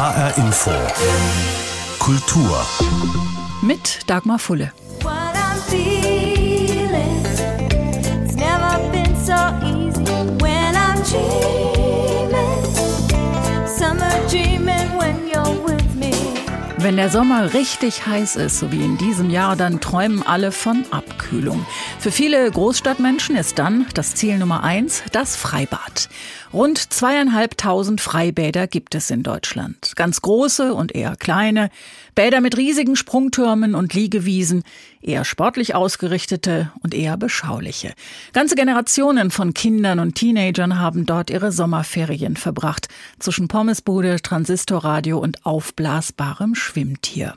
HR Info. Kultur. Mit Dagmar Fulle. Wenn der Sommer richtig heiß ist, so wie in diesem Jahr, dann träumen alle von Abkühlung. Für viele Großstadtmenschen ist dann das Ziel Nummer eins das Freibad. Rund zweieinhalbtausend Freibäder gibt es in Deutschland. Ganz große und eher kleine, Bäder mit riesigen Sprungtürmen und Liegewiesen, eher sportlich ausgerichtete und eher beschauliche. Ganze Generationen von Kindern und Teenagern haben dort ihre Sommerferien verbracht, zwischen Pommesbude, Transistorradio und aufblasbarem Schwimmtier.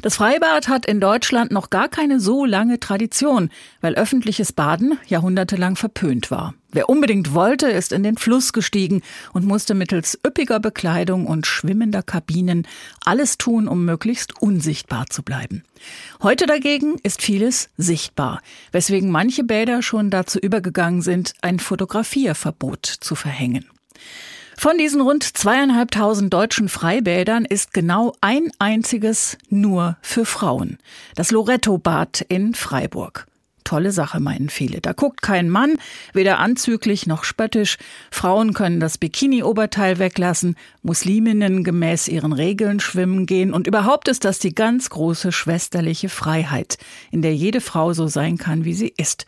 Das Freibad hat in Deutschland noch gar keine so lange Tradition, weil öffentliches Baden jahrhundertelang verpönt war. Wer unbedingt wollte, ist in den Fluss gestiegen und musste mittels üppiger Bekleidung und schwimmender Kabinen alles tun, um möglichst unsichtbar zu bleiben. Heute dagegen ist vieles sichtbar, weswegen manche Bäder schon dazu übergegangen sind, ein Fotografierverbot zu verhängen. Von diesen rund zweieinhalbtausend deutschen Freibädern ist genau ein einziges nur für Frauen. Das Loretto-Bad in Freiburg. Tolle Sache, meinen viele. Da guckt kein Mann, weder anzüglich noch spöttisch. Frauen können das Bikini-Oberteil weglassen, Musliminnen gemäß ihren Regeln schwimmen gehen und überhaupt ist das die ganz große schwesterliche Freiheit, in der jede Frau so sein kann, wie sie ist.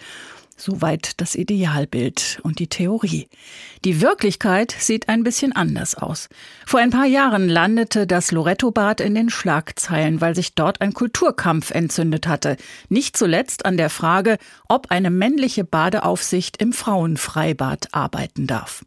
Soweit das Idealbild und die Theorie. Die Wirklichkeit sieht ein bisschen anders aus. Vor ein paar Jahren landete das Loretto-Bad in den Schlagzeilen, weil sich dort ein Kulturkampf entzündet hatte. Nicht zuletzt an der Frage, ob eine männliche Badeaufsicht im Frauenfreibad arbeiten darf.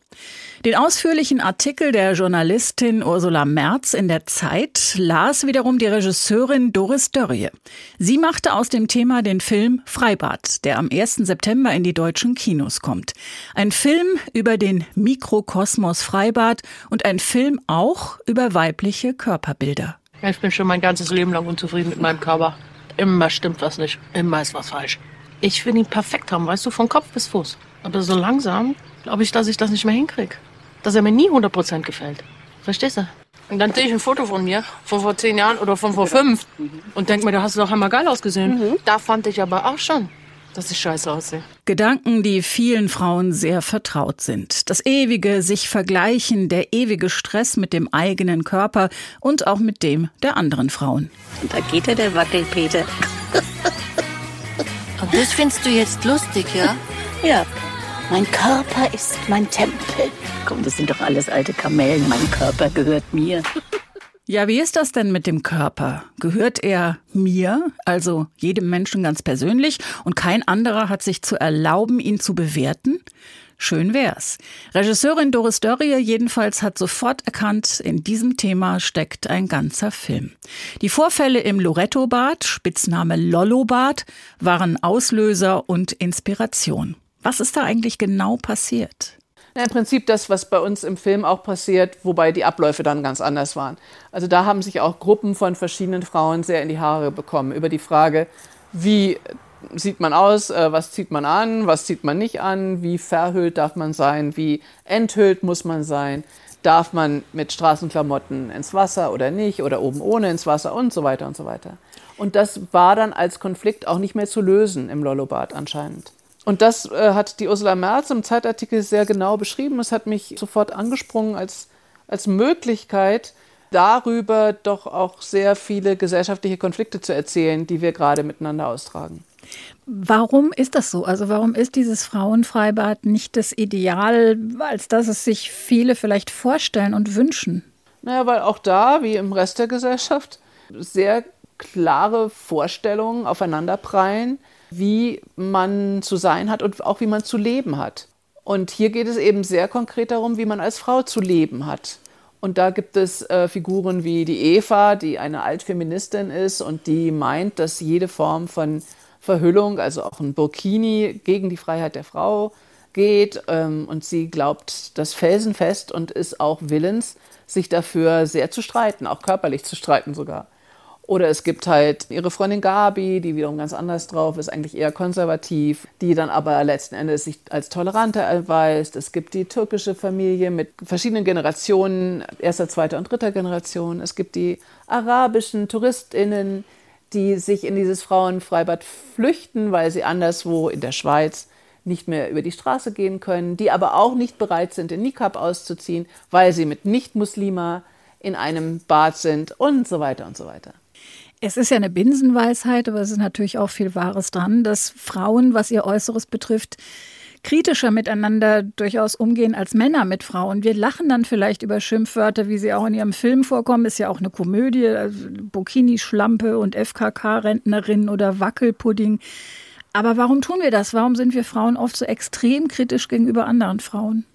Den ausführlichen Artikel der Journalistin Ursula Merz in der Zeit las wiederum die Regisseurin Doris Dörrie. Sie machte aus dem Thema den Film Freibad, der am 1. September in die deutschen Kinos kommt. Ein Film über den Mikrokosmos Freibad und ein Film auch über weibliche Körperbilder. Ich bin schon mein ganzes Leben lang unzufrieden mit meinem Körper. Immer stimmt was nicht. Immer ist was falsch. Ich will ihn perfekt haben, weißt du, von Kopf bis Fuß. Aber so langsam glaube ich, dass ich das nicht mehr hinkriege. Dass er mir nie 100% gefällt. Verstehst du? Und dann sehe ich ein Foto von mir, von vor zehn Jahren oder von vor fünf. Und denke mir, da hast du doch einmal geil ausgesehen. Da fand ich aber auch schon, dass ich scheiße aussehe. Gedanken, die vielen Frauen sehr vertraut sind. Das ewige sich vergleichen, der ewige Stress mit dem eigenen Körper und auch mit dem der anderen Frauen. Da geht er, der Wackelpeter. Und das findest du jetzt lustig, ja? Ja, mein Körper ist mein Tempel. Komm, das sind doch alles alte Kamellen. Mein Körper gehört mir. Ja, wie ist das denn mit dem Körper? Gehört er mir, also jedem Menschen ganz persönlich, und kein anderer hat sich zu erlauben, ihn zu bewerten? Schön wär's. Regisseurin Doris Dörrie jedenfalls hat sofort erkannt, in diesem Thema steckt ein ganzer Film. Die Vorfälle im Loretto-Bad, Spitzname Lollo-Bad, waren Auslöser und Inspiration. Was ist da eigentlich genau passiert? Ja, Im Prinzip das, was bei uns im Film auch passiert, wobei die Abläufe dann ganz anders waren. Also da haben sich auch Gruppen von verschiedenen Frauen sehr in die Haare bekommen über die Frage, wie sieht man aus, äh, was zieht man an, was zieht man nicht an, wie verhüllt darf man sein, wie enthüllt muss man sein, darf man mit Straßenklamotten ins Wasser oder nicht oder oben ohne ins Wasser und so weiter und so weiter. Und das war dann als Konflikt auch nicht mehr zu lösen im Lollobad anscheinend. Und das äh, hat die Ursula Merz im Zeitartikel sehr genau beschrieben. Es hat mich sofort angesprungen als, als Möglichkeit, darüber doch auch sehr viele gesellschaftliche Konflikte zu erzählen, die wir gerade miteinander austragen. Warum ist das so? Also warum ist dieses Frauenfreibad nicht das Ideal, als dass es sich viele vielleicht vorstellen und wünschen? Naja, weil auch da, wie im Rest der Gesellschaft, sehr klare Vorstellungen aufeinanderprallen, wie man zu sein hat und auch wie man zu leben hat. Und hier geht es eben sehr konkret darum, wie man als Frau zu leben hat. Und da gibt es äh, Figuren wie die Eva, die eine Altfeministin ist und die meint, dass jede Form von Verhüllung, also auch ein Burkini, gegen die Freiheit der Frau geht. Ähm, und sie glaubt das felsenfest und ist auch willens, sich dafür sehr zu streiten, auch körperlich zu streiten sogar. Oder es gibt halt ihre Freundin Gabi, die wiederum ganz anders drauf ist, eigentlich eher konservativ, die dann aber letzten Endes sich als toleranter erweist. Es gibt die türkische Familie mit verschiedenen Generationen, erster, zweiter und dritter Generation. Es gibt die arabischen TouristInnen, die sich in dieses Frauenfreibad flüchten, weil sie anderswo in der Schweiz nicht mehr über die Straße gehen können, die aber auch nicht bereit sind, den Nikab auszuziehen, weil sie mit Nicht-Muslima in einem Bad sind und so weiter und so weiter. Es ist ja eine Binsenweisheit, aber es ist natürlich auch viel Wahres dran, dass Frauen, was ihr Äußeres betrifft, kritischer miteinander durchaus umgehen als Männer mit Frauen. Wir lachen dann vielleicht über Schimpfwörter, wie sie auch in ihrem Film vorkommen. Ist ja auch eine Komödie, also Burkini-Schlampe und FKK-Rentnerin oder Wackelpudding. Aber warum tun wir das? Warum sind wir Frauen oft so extrem kritisch gegenüber anderen Frauen?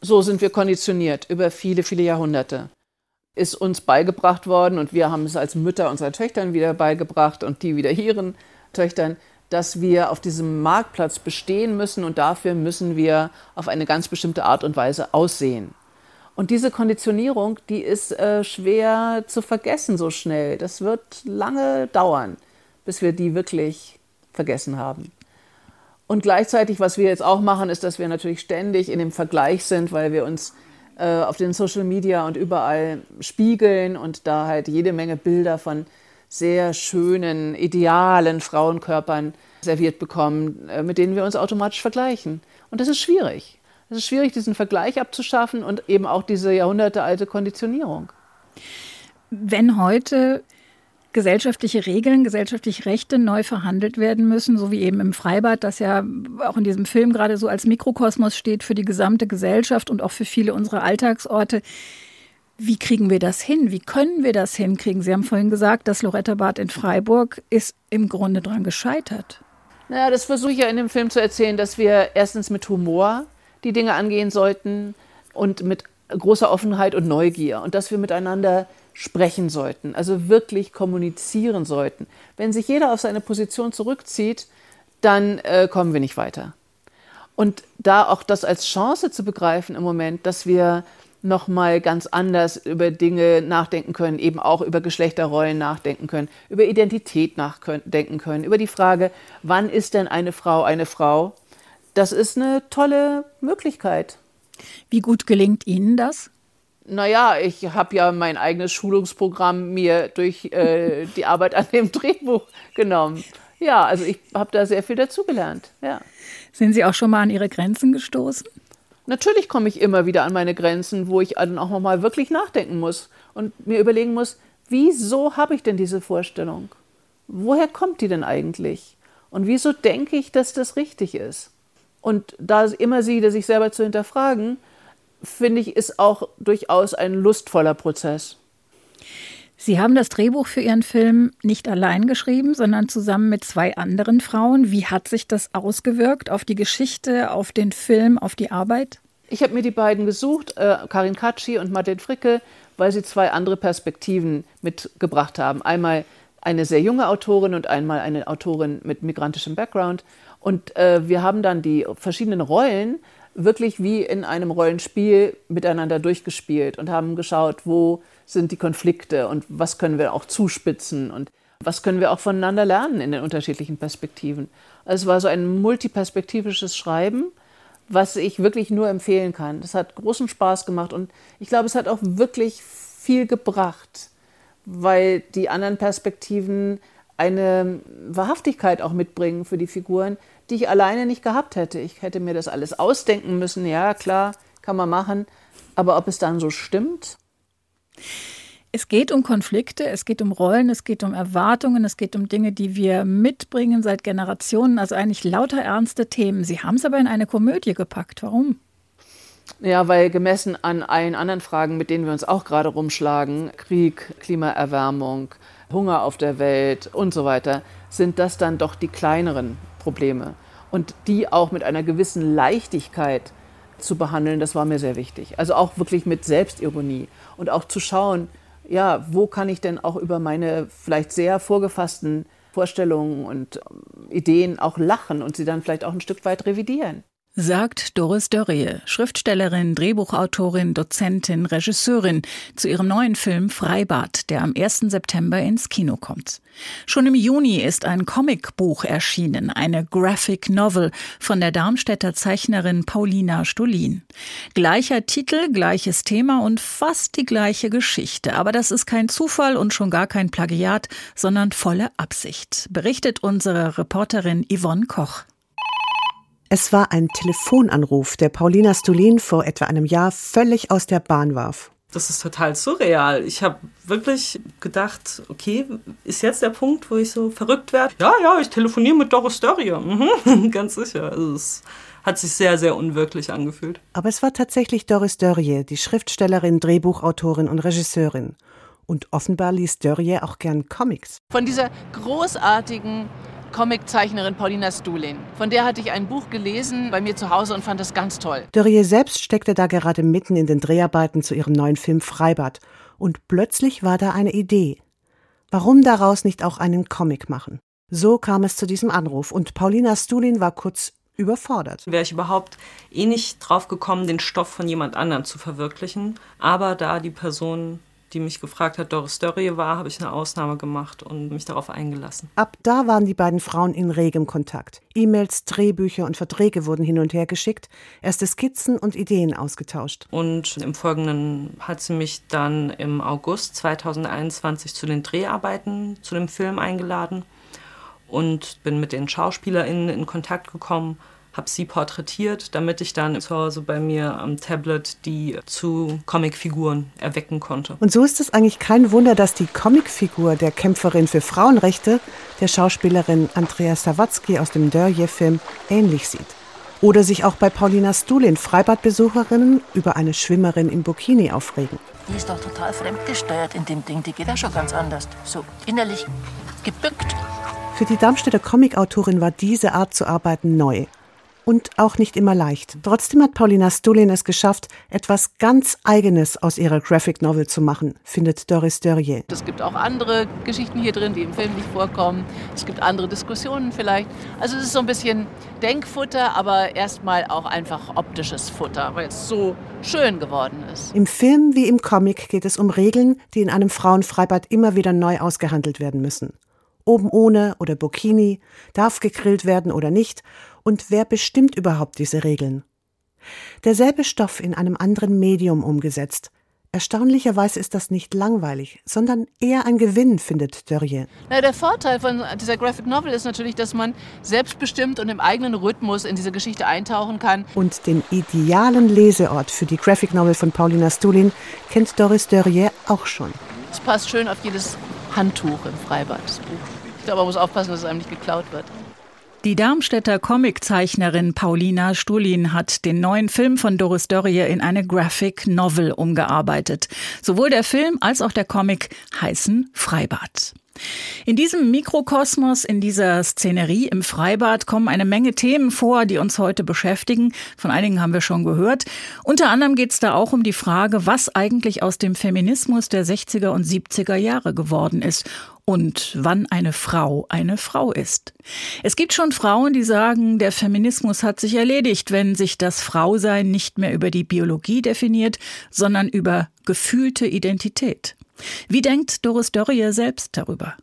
So sind wir konditioniert über viele, viele Jahrhunderte ist uns beigebracht worden und wir haben es als Mütter unseren Töchtern wieder beigebracht und die wieder ihren Töchtern, dass wir auf diesem Marktplatz bestehen müssen und dafür müssen wir auf eine ganz bestimmte Art und Weise aussehen. Und diese Konditionierung, die ist äh, schwer zu vergessen so schnell. Das wird lange dauern, bis wir die wirklich vergessen haben. Und gleichzeitig, was wir jetzt auch machen, ist, dass wir natürlich ständig in dem Vergleich sind, weil wir uns äh, auf den Social Media und überall spiegeln und da halt jede Menge Bilder von sehr schönen, idealen Frauenkörpern serviert bekommen, äh, mit denen wir uns automatisch vergleichen. Und das ist schwierig. Es ist schwierig, diesen Vergleich abzuschaffen und eben auch diese jahrhundertealte Konditionierung. Wenn heute gesellschaftliche Regeln, gesellschaftliche Rechte neu verhandelt werden müssen, so wie eben im Freibad, das ja auch in diesem Film gerade so als Mikrokosmos steht für die gesamte Gesellschaft und auch für viele unserer Alltagsorte. Wie kriegen wir das hin? Wie können wir das hinkriegen? Sie haben vorhin gesagt, das Loretta Bad in Freiburg ist im Grunde dran gescheitert. Naja, das versuche ich ja in dem Film zu erzählen, dass wir erstens mit Humor die Dinge angehen sollten und mit großer Offenheit und Neugier und dass wir miteinander sprechen sollten, also wirklich kommunizieren sollten. Wenn sich jeder auf seine Position zurückzieht, dann äh, kommen wir nicht weiter. Und da auch das als Chance zu begreifen im Moment, dass wir noch mal ganz anders über Dinge nachdenken können, eben auch über Geschlechterrollen nachdenken können, über Identität nachdenken können, über die Frage, wann ist denn eine Frau eine Frau? Das ist eine tolle Möglichkeit. Wie gut gelingt Ihnen das? Naja, ich habe ja mein eigenes Schulungsprogramm mir durch äh, die Arbeit an dem Drehbuch genommen. Ja, also ich habe da sehr viel dazugelernt. Ja. Sind Sie auch schon mal an Ihre Grenzen gestoßen? Natürlich komme ich immer wieder an meine Grenzen, wo ich dann auch nochmal wirklich nachdenken muss und mir überlegen muss, wieso habe ich denn diese Vorstellung? Woher kommt die denn eigentlich? Und wieso denke ich, dass das richtig ist? Und da immer sie, sich selber zu hinterfragen, finde ich, ist auch durchaus ein lustvoller Prozess. Sie haben das Drehbuch für Ihren Film nicht allein geschrieben, sondern zusammen mit zwei anderen Frauen. Wie hat sich das ausgewirkt auf die Geschichte, auf den Film, auf die Arbeit? Ich habe mir die beiden gesucht, äh, Karin Katschi und Martin Fricke, weil sie zwei andere Perspektiven mitgebracht haben. Einmal eine sehr junge Autorin und einmal eine Autorin mit migrantischem Background. Und äh, wir haben dann die verschiedenen Rollen wirklich wie in einem Rollenspiel miteinander durchgespielt und haben geschaut, wo sind die Konflikte und was können wir auch zuspitzen und was können wir auch voneinander lernen in den unterschiedlichen Perspektiven. Also es war so ein multiperspektivisches Schreiben, was ich wirklich nur empfehlen kann. Das hat großen Spaß gemacht und ich glaube, es hat auch wirklich viel gebracht, weil die anderen Perspektiven eine Wahrhaftigkeit auch mitbringen für die Figuren, die ich alleine nicht gehabt hätte. Ich hätte mir das alles ausdenken müssen. Ja, klar, kann man machen. Aber ob es dann so stimmt? Es geht um Konflikte, es geht um Rollen, es geht um Erwartungen, es geht um Dinge, die wir mitbringen seit Generationen. Also eigentlich lauter ernste Themen. Sie haben es aber in eine Komödie gepackt. Warum? Ja, weil gemessen an allen anderen Fragen, mit denen wir uns auch gerade rumschlagen, Krieg, Klimaerwärmung, Hunger auf der Welt und so weiter, sind das dann doch die kleineren Probleme. Und die auch mit einer gewissen Leichtigkeit zu behandeln, das war mir sehr wichtig. Also auch wirklich mit Selbstironie und auch zu schauen, ja, wo kann ich denn auch über meine vielleicht sehr vorgefassten Vorstellungen und ähm, Ideen auch lachen und sie dann vielleicht auch ein Stück weit revidieren. Sagt Doris Dörrie, Schriftstellerin, Drehbuchautorin, Dozentin, Regisseurin, zu ihrem neuen Film Freibad, der am 1. September ins Kino kommt. Schon im Juni ist ein Comicbuch erschienen, eine Graphic Novel von der Darmstädter Zeichnerin Paulina Stolin. Gleicher Titel, gleiches Thema und fast die gleiche Geschichte. Aber das ist kein Zufall und schon gar kein Plagiat, sondern volle Absicht, berichtet unsere Reporterin Yvonne Koch. Es war ein Telefonanruf, der Paulina Stulin vor etwa einem Jahr völlig aus der Bahn warf. Das ist total surreal. Ich habe wirklich gedacht, okay, ist jetzt der Punkt, wo ich so verrückt werde? Ja, ja, ich telefoniere mit Doris Dörrie. Mhm, ganz sicher. Also es hat sich sehr, sehr unwirklich angefühlt. Aber es war tatsächlich Doris Dörrie, die Schriftstellerin, Drehbuchautorin und Regisseurin. Und offenbar liest Dörrie auch gern Comics. Von dieser großartigen Comiczeichnerin Paulina Stulin. Von der hatte ich ein Buch gelesen bei mir zu Hause und fand das ganz toll. Dörrie selbst steckte da gerade mitten in den Dreharbeiten zu ihrem neuen Film Freibad. Und plötzlich war da eine Idee. Warum daraus nicht auch einen Comic machen? So kam es zu diesem Anruf und Paulina Stulin war kurz überfordert. Wäre ich überhaupt eh nicht drauf gekommen, den Stoff von jemand anderem zu verwirklichen. Aber da die Person die mich gefragt hat, Doris Dörrie war, habe ich eine Ausnahme gemacht und mich darauf eingelassen. Ab da waren die beiden Frauen in regem Kontakt. E-Mails, Drehbücher und Verträge wurden hin und her geschickt, erste Skizzen und Ideen ausgetauscht. Und im Folgenden hat sie mich dann im August 2021 zu den Dreharbeiten zu dem Film eingeladen und bin mit den SchauspielerInnen in Kontakt gekommen habe sie porträtiert, damit ich dann zu Hause bei mir am Tablet die zu Comicfiguren erwecken konnte. Und so ist es eigentlich kein Wunder, dass die Comicfigur der Kämpferin für Frauenrechte der Schauspielerin Andrea Sawatzki aus dem Dörje-Film ähnlich sieht. Oder sich auch bei Paulina Stulin Freibadbesucherinnen über eine Schwimmerin im Bikini aufregen. Die ist doch total fremdgesteuert in dem Ding. Die geht ja schon ganz anders. So innerlich gebückt. Für die Darmstädter Comicautorin war diese Art zu arbeiten neu und auch nicht immer leicht. Trotzdem hat Paulina Stulin es geschafft, etwas ganz Eigenes aus ihrer Graphic Novel zu machen, findet Doris Dörrier. Es gibt auch andere Geschichten hier drin, die im Film nicht vorkommen. Es gibt andere Diskussionen vielleicht. Also es ist so ein bisschen Denkfutter, aber erstmal auch einfach optisches Futter, weil es so schön geworden ist. Im Film wie im Comic geht es um Regeln, die in einem Frauenfreibad immer wieder neu ausgehandelt werden müssen. Oben ohne oder Burkini, darf gegrillt werden oder nicht und wer bestimmt überhaupt diese Regeln? Derselbe Stoff in einem anderen Medium umgesetzt. Erstaunlicherweise ist das nicht langweilig, sondern eher ein Gewinn, findet Dörrie. Na, der Vorteil von dieser Graphic Novel ist natürlich, dass man selbstbestimmt und im eigenen Rhythmus in diese Geschichte eintauchen kann. Und den idealen Leseort für die Graphic Novel von Paulina Stulin kennt Doris Dörrie auch schon. Es passt schön auf jedes Handtuch im Freibad, das Buch. Ich glaube, man muss aufpassen, dass es einem nicht geklaut wird. Die Darmstädter Comiczeichnerin Paulina Stulin hat den neuen Film von Doris Dörrie in eine Graphic Novel umgearbeitet. Sowohl der Film als auch der Comic heißen Freibad. In diesem Mikrokosmos, in dieser Szenerie im Freibad kommen eine Menge Themen vor, die uns heute beschäftigen. Von einigen haben wir schon gehört. Unter anderem geht es da auch um die Frage, was eigentlich aus dem Feminismus der 60er und 70er Jahre geworden ist und wann eine Frau eine Frau ist. Es gibt schon Frauen, die sagen, der Feminismus hat sich erledigt, wenn sich das Frausein nicht mehr über die Biologie definiert, sondern über gefühlte Identität. Wie denkt Doris Dörrie selbst darüber?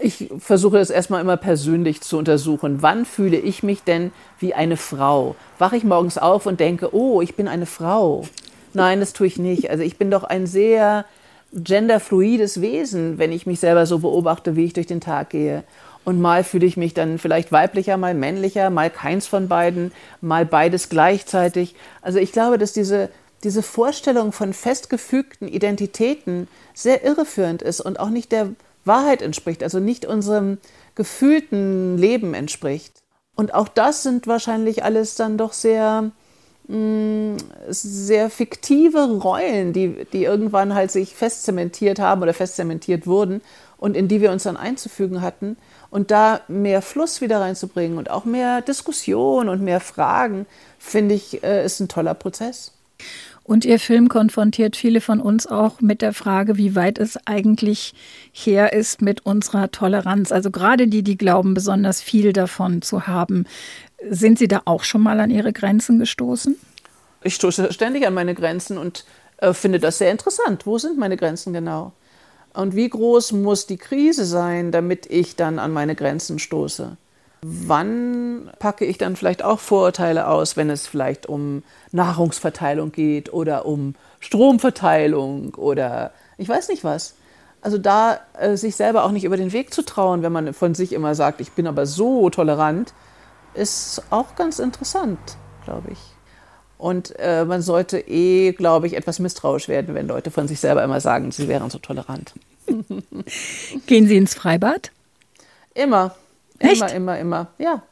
Ich versuche es erstmal immer persönlich zu untersuchen. Wann fühle ich mich denn wie eine Frau? Wache ich morgens auf und denke, oh, ich bin eine Frau? Nein, das tue ich nicht. Also ich bin doch ein sehr genderfluides Wesen, wenn ich mich selber so beobachte, wie ich durch den Tag gehe. Und mal fühle ich mich dann vielleicht weiblicher, mal männlicher, mal keins von beiden, mal beides gleichzeitig. Also ich glaube, dass diese, diese Vorstellung von festgefügten Identitäten sehr irreführend ist und auch nicht der Wahrheit entspricht, also nicht unserem gefühlten Leben entspricht. Und auch das sind wahrscheinlich alles dann doch sehr Mm, sehr fiktive Rollen, die, die irgendwann halt sich festzementiert haben oder festzementiert wurden und in die wir uns dann einzufügen hatten. Und da mehr Fluss wieder reinzubringen und auch mehr Diskussion und mehr Fragen, finde ich, äh, ist ein toller Prozess. Und Ihr Film konfrontiert viele von uns auch mit der Frage, wie weit es eigentlich her ist mit unserer Toleranz. Also gerade die, die glauben, besonders viel davon zu haben, Sind Sie da auch schon mal an Ihre Grenzen gestoßen? Ich stoße ständig an meine Grenzen und äh, finde das sehr interessant. Wo sind meine Grenzen genau? Und wie groß muss die Krise sein, damit ich dann an meine Grenzen stoße? Wann packe ich dann vielleicht auch Vorurteile aus, wenn es vielleicht um Nahrungsverteilung geht oder um Stromverteilung oder ich weiß nicht was. Also da äh, sich selber auch nicht über den Weg zu trauen, wenn man von sich immer sagt, ich bin aber so tolerant, ist auch ganz interessant, glaube ich. Und äh, man sollte eh, glaube ich, etwas misstrauisch werden, wenn Leute von sich selber immer sagen, sie wären so tolerant. Gehen Sie ins Freibad? Immer. Echt? Immer, immer, immer. Ja.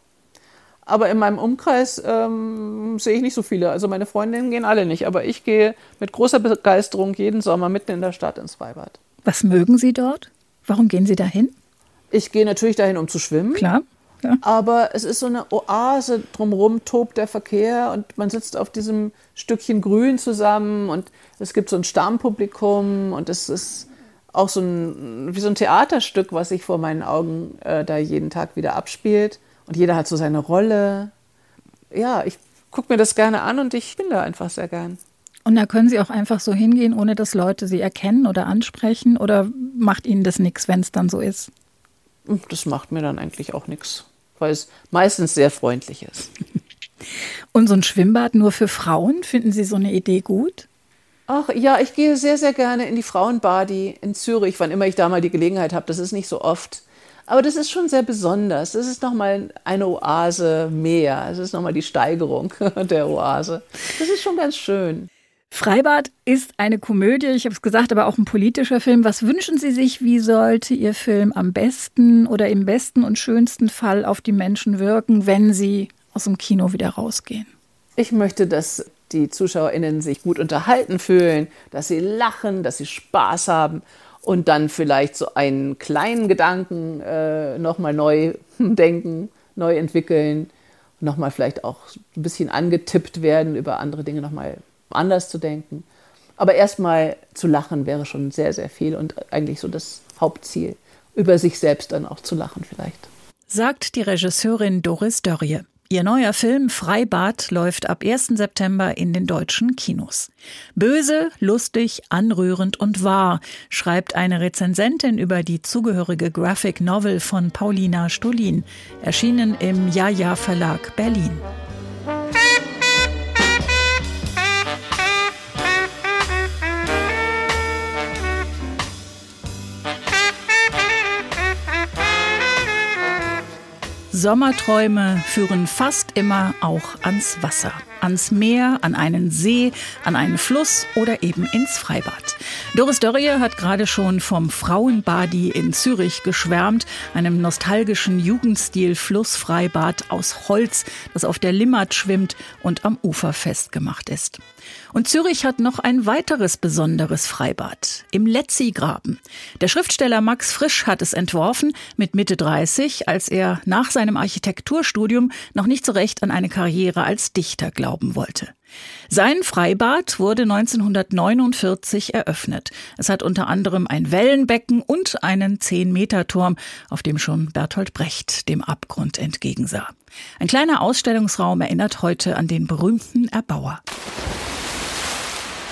Aber in meinem Umkreis ähm, sehe ich nicht so viele. Also meine Freundinnen gehen alle nicht. Aber ich gehe mit großer Begeisterung jeden Sommer mitten in der Stadt ins Freibad. Was mögen Sie dort? Warum gehen Sie dahin? Ich gehe natürlich dahin, um zu schwimmen. Klar. Ja. Aber es ist so eine Oase, drumherum tobt der Verkehr und man sitzt auf diesem Stückchen Grün zusammen und es gibt so ein Stammpublikum und es ist auch so ein, wie so ein Theaterstück, was sich vor meinen Augen äh, da jeden Tag wieder abspielt. Und jeder hat so seine Rolle. Ja, ich gucke mir das gerne an und ich bin da einfach sehr gern. Und da können Sie auch einfach so hingehen, ohne dass Leute Sie erkennen oder ansprechen? Oder macht Ihnen das nichts, wenn es dann so ist? Das macht mir dann eigentlich auch nichts, weil es meistens sehr freundlich ist. Und so ein Schwimmbad nur für Frauen, finden Sie so eine Idee gut? Ach ja, ich gehe sehr, sehr gerne in die Frauenbadi in Zürich, wann immer ich da mal die Gelegenheit habe. Das ist nicht so oft. Aber das ist schon sehr besonders. Das ist nochmal eine Oase mehr. Es ist nochmal die Steigerung der Oase. Das ist schon ganz schön. Freibad ist eine Komödie, ich habe es gesagt, aber auch ein politischer Film. Was wünschen Sie sich, wie sollte Ihr Film am besten oder im besten und schönsten Fall auf die Menschen wirken, wenn sie aus dem Kino wieder rausgehen? Ich möchte, dass die ZuschauerInnen sich gut unterhalten fühlen, dass sie lachen, dass sie Spaß haben und dann vielleicht so einen kleinen Gedanken äh, nochmal neu denken, neu entwickeln, nochmal vielleicht auch ein bisschen angetippt werden, über andere Dinge nochmal anders zu denken. Aber erstmal zu lachen wäre schon sehr, sehr viel und eigentlich so das Hauptziel, über sich selbst dann auch zu lachen vielleicht. Sagt die Regisseurin Doris Dörrie. Ihr neuer Film Freibad läuft ab 1. September in den deutschen Kinos. Böse, lustig, anrührend und wahr, schreibt eine Rezensentin über die zugehörige Graphic Novel von Paulina Stolin, erschienen im Jaja Verlag Berlin. Sommerträume führen fast immer auch ans Wasser, ans Meer, an einen See, an einen Fluss oder eben ins Freibad. Doris Dörrie hat gerade schon vom Frauenbadi in Zürich geschwärmt, einem nostalgischen Jugendstil-Flussfreibad aus Holz, das auf der Limmat schwimmt und am Ufer festgemacht ist. Und Zürich hat noch ein weiteres besonderes Freibad im Letzigraben. Der Schriftsteller Max Frisch hat es entworfen mit Mitte 30, als er nach seinem Architekturstudium noch nicht so recht an eine Karriere als Dichter glauben wollte. Sein Freibad wurde 1949 eröffnet. Es hat unter anderem ein Wellenbecken und einen 10-Meter-Turm, auf dem schon Bertolt Brecht dem Abgrund entgegensah. Ein kleiner Ausstellungsraum erinnert heute an den berühmten Erbauer.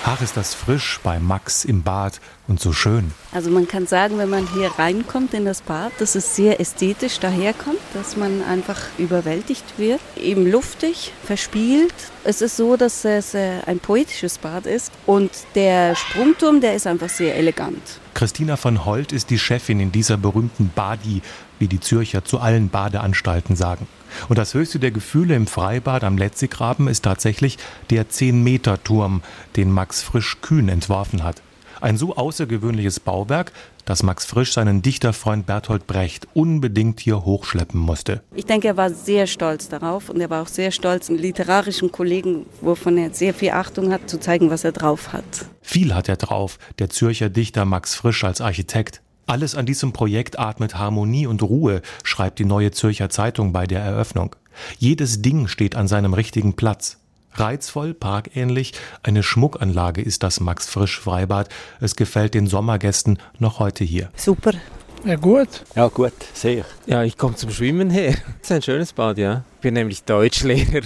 Ach, ist das frisch bei Max im Bad und so schön. Also man kann sagen, wenn man hier reinkommt in das Bad, dass es sehr ästhetisch daherkommt, dass man einfach überwältigt wird. Eben luftig, verspielt. Es ist so, dass es äh, ein poetisches Bad ist und der Sprungturm, der ist einfach sehr elegant. Christina von Holt ist die Chefin in dieser berühmten Badi, wie die Zürcher zu allen Badeanstalten sagen. Und das höchste der Gefühle im Freibad am Letzigraben ist tatsächlich der 10-Meter-Turm, den Max Frisch Kühn entworfen hat. Ein so außergewöhnliches Bauwerk, dass Max Frisch seinen Dichterfreund Bertolt Brecht unbedingt hier hochschleppen musste. Ich denke, er war sehr stolz darauf und er war auch sehr stolz, einen literarischen Kollegen, wovon er sehr viel Achtung hat, zu zeigen, was er drauf hat. Viel hat er drauf, der Zürcher Dichter Max Frisch als Architekt. Alles an diesem Projekt atmet Harmonie und Ruhe, schreibt die Neue Zürcher Zeitung bei der Eröffnung. Jedes Ding steht an seinem richtigen Platz. Reizvoll, parkähnlich, eine Schmuckanlage ist das Max Frisch Freibad. Es gefällt den Sommergästen noch heute hier. Super. Ja, gut. Ja, gut, sehr. Ja, ich komme zum Schwimmen her. Es ist ein schönes Bad, ja. Ich bin nämlich Deutschlehrer.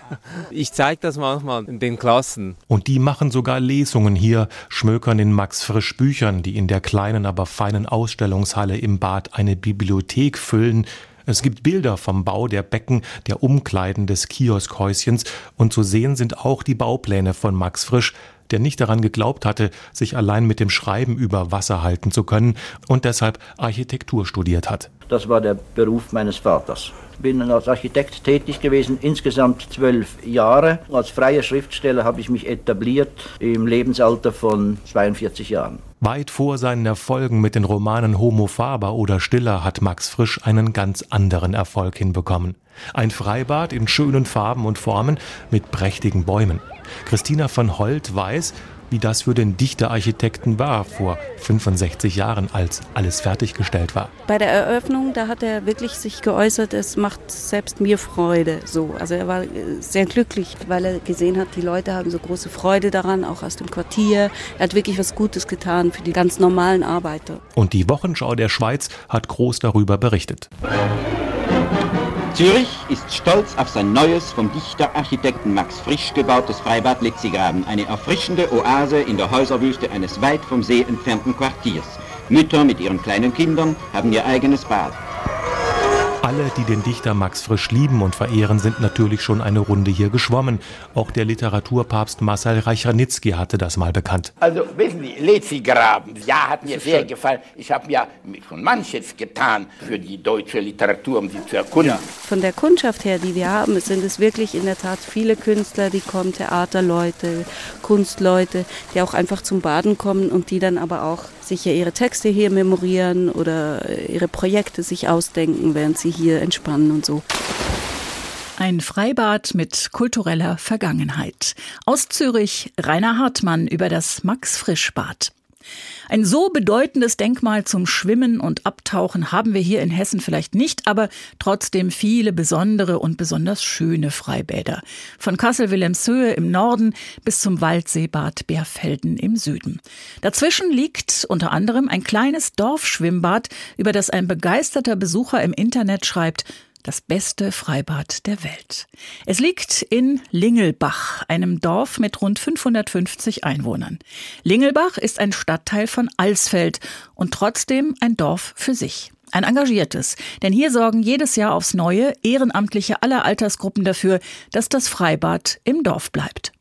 Ich zeige das manchmal in den Klassen. Und die machen sogar Lesungen hier, schmökern in Max Frisch Büchern, die in der kleinen, aber feinen Ausstellungshalle im Bad eine Bibliothek füllen. Es gibt Bilder vom Bau der Becken, der Umkleiden des Kioskhäuschens und zu sehen sind auch die Baupläne von Max Frisch, der nicht daran geglaubt hatte, sich allein mit dem Schreiben über Wasser halten zu können und deshalb Architektur studiert hat. Das war der Beruf meines Vaters. Bin als Architekt tätig gewesen, insgesamt zwölf Jahre. Als freier Schriftsteller habe ich mich etabliert im Lebensalter von 42 Jahren. Weit vor seinen Erfolgen mit den Romanen Homo Faber oder Stiller hat Max Frisch einen ganz anderen Erfolg hinbekommen. Ein Freibad in schönen Farben und Formen mit prächtigen Bäumen. Christina von Holt weiß, wie das für den Dichterarchitekten war vor 65 Jahren, als alles fertiggestellt war. Bei der Eröffnung, da hat er wirklich sich geäußert, es macht selbst mir Freude. So, also er war äh, sehr glücklich, weil er gesehen hat, die Leute haben so große Freude daran, auch aus dem Quartier. Er hat wirklich was Gutes getan für die ganz normalen Arbeiter. Und die Wochenschau der Schweiz hat groß darüber berichtet. Zürich ist stolz auf sein neues, vom Dichter-Architekten Max Frisch gebautes Freibad Letzigraben, eine erfrischende Oase in der Häuserwüste eines weit vom See entfernten Quartiers. Mütter mit ihren kleinen Kindern haben ihr eigenes Bad. Alle, die den Dichter Max Frisch lieben und verehren, sind natürlich schon eine Runde hier geschwommen. Auch der Literaturpapst Marcel Reichranitzky hatte das mal bekannt. Also wissen Sie, Lezigraben, ja, hat mir sehr gefallen. Ich habe ja schon manches getan für die deutsche Literatur, um sie zu erkunden. Von der Kundschaft her, die wir haben, sind es wirklich in der Tat viele Künstler, die kommen, Theaterleute, Kunstleute, die auch einfach zum Baden kommen und die dann aber auch sicher ihre Texte hier memorieren oder ihre Projekte sich ausdenken, während sie hier entspannen und so. Ein Freibad mit kultureller Vergangenheit. Aus Zürich Rainer Hartmann über das Max-Frisch-Bad. Ein so bedeutendes Denkmal zum Schwimmen und Abtauchen haben wir hier in Hessen vielleicht nicht, aber trotzdem viele besondere und besonders schöne Freibäder. Von Kassel-Wilhelmshöhe im Norden bis zum Waldseebad Bärfelden im Süden. Dazwischen liegt unter anderem ein kleines Dorfschwimmbad, über das ein begeisterter Besucher im Internet schreibt, das beste Freibad der Welt. Es liegt in Lingelbach, einem Dorf mit rund 550 Einwohnern. Lingelbach ist ein Stadtteil von Alsfeld und trotzdem ein Dorf für sich. Ein engagiertes, denn hier sorgen jedes Jahr aufs Neue Ehrenamtliche aller Altersgruppen dafür, dass das Freibad im Dorf bleibt.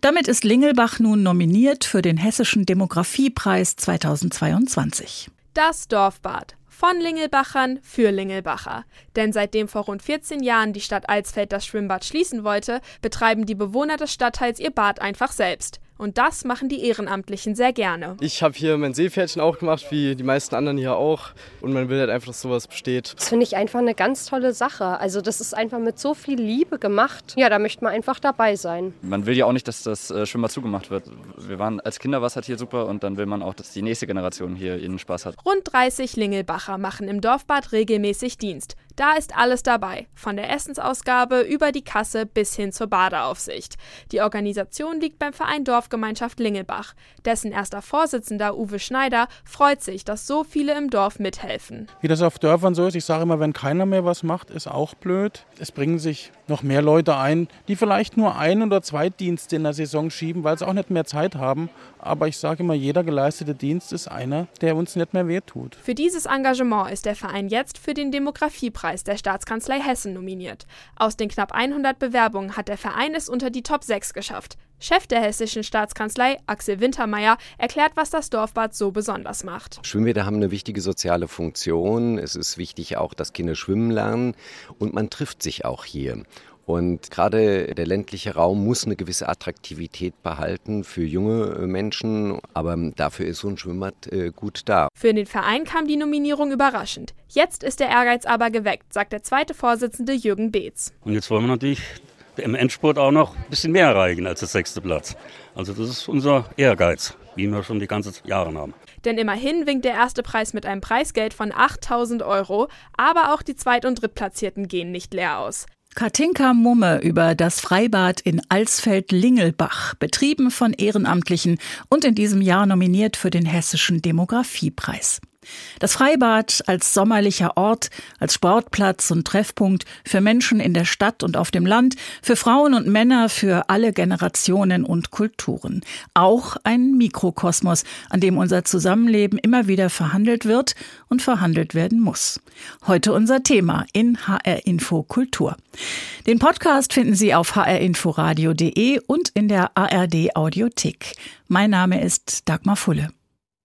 Damit ist Lingelbach nun nominiert für den Hessischen Demografiepreis 2022. Das Dorfbad von Lingelbachern für Lingelbacher. Denn seitdem vor rund 14 Jahren die Stadt Alsfeld das Schwimmbad schließen wollte, betreiben die Bewohner des Stadtteils ihr Bad einfach selbst. Und das machen die Ehrenamtlichen sehr gerne. Ich habe hier mein Seepferdchen auch gemacht, wie die meisten anderen hier auch. Und man will halt einfach, dass sowas besteht. Das finde ich einfach eine ganz tolle Sache. Also das ist einfach mit so viel Liebe gemacht. Ja, da möchte man einfach dabei sein. Man will ja auch nicht, dass das äh, Schwimmbad zugemacht wird. Wir waren als Kinder war es halt hier super und dann will man auch, dass die nächste Generation hier ihren Spaß hat. Rund 30 Lingelbacher machen im Dorfbad regelmäßig Dienst. Da ist alles dabei, von der Essensausgabe über die Kasse bis hin zur Badeaufsicht. Die Organisation liegt beim Verein Dorfgemeinschaft Lingelbach. Dessen erster Vorsitzender Uwe Schneider freut sich, dass so viele im Dorf mithelfen. Wie das auf Dörfern so ist, ich sage immer, wenn keiner mehr was macht, ist auch blöd. Es bringen sich noch mehr Leute ein, die vielleicht nur ein oder zwei Dienste in der Saison schieben, weil sie auch nicht mehr Zeit haben. Aber ich sage immer, jeder geleistete Dienst ist einer, der uns nicht mehr wehtut. Für dieses Engagement ist der Verein jetzt für den Demografiepreis der Staatskanzlei Hessen nominiert. Aus den knapp 100 Bewerbungen hat der Verein es unter die Top 6 geschafft. Chef der hessischen Staatskanzlei, Axel Wintermeyer, erklärt, was das Dorfbad so besonders macht. Schwimmbäder haben eine wichtige soziale Funktion. Es ist wichtig auch, dass Kinder schwimmen lernen und man trifft sich auch hier. Und gerade der ländliche Raum muss eine gewisse Attraktivität behalten für junge Menschen, aber dafür ist so ein Schwimmbad äh, gut da. Für den Verein kam die Nominierung überraschend. Jetzt ist der Ehrgeiz aber geweckt, sagt der zweite Vorsitzende Jürgen Beetz. Und jetzt wollen wir natürlich im Endspurt auch noch ein bisschen mehr erreichen als der sechste Platz. Also das ist unser Ehrgeiz, wie wir schon die ganzen Jahre haben. Denn immerhin winkt der erste Preis mit einem Preisgeld von 8000 Euro, aber auch die Zweit- und Drittplatzierten gehen nicht leer aus. Katinka Mumme über das Freibad in Alsfeld-Lingelbach, betrieben von Ehrenamtlichen und in diesem Jahr nominiert für den Hessischen Demografiepreis. Das Freibad als sommerlicher Ort, als Sportplatz und Treffpunkt für Menschen in der Stadt und auf dem Land, für Frauen und Männer, für alle Generationen und Kulturen. Auch ein Mikrokosmos, an dem unser Zusammenleben immer wieder verhandelt wird und verhandelt werden muss. Heute unser Thema in HR Info Kultur. Den Podcast finden Sie auf hrinforadio.de und in der ARD Audiothek. Mein Name ist Dagmar Fulle.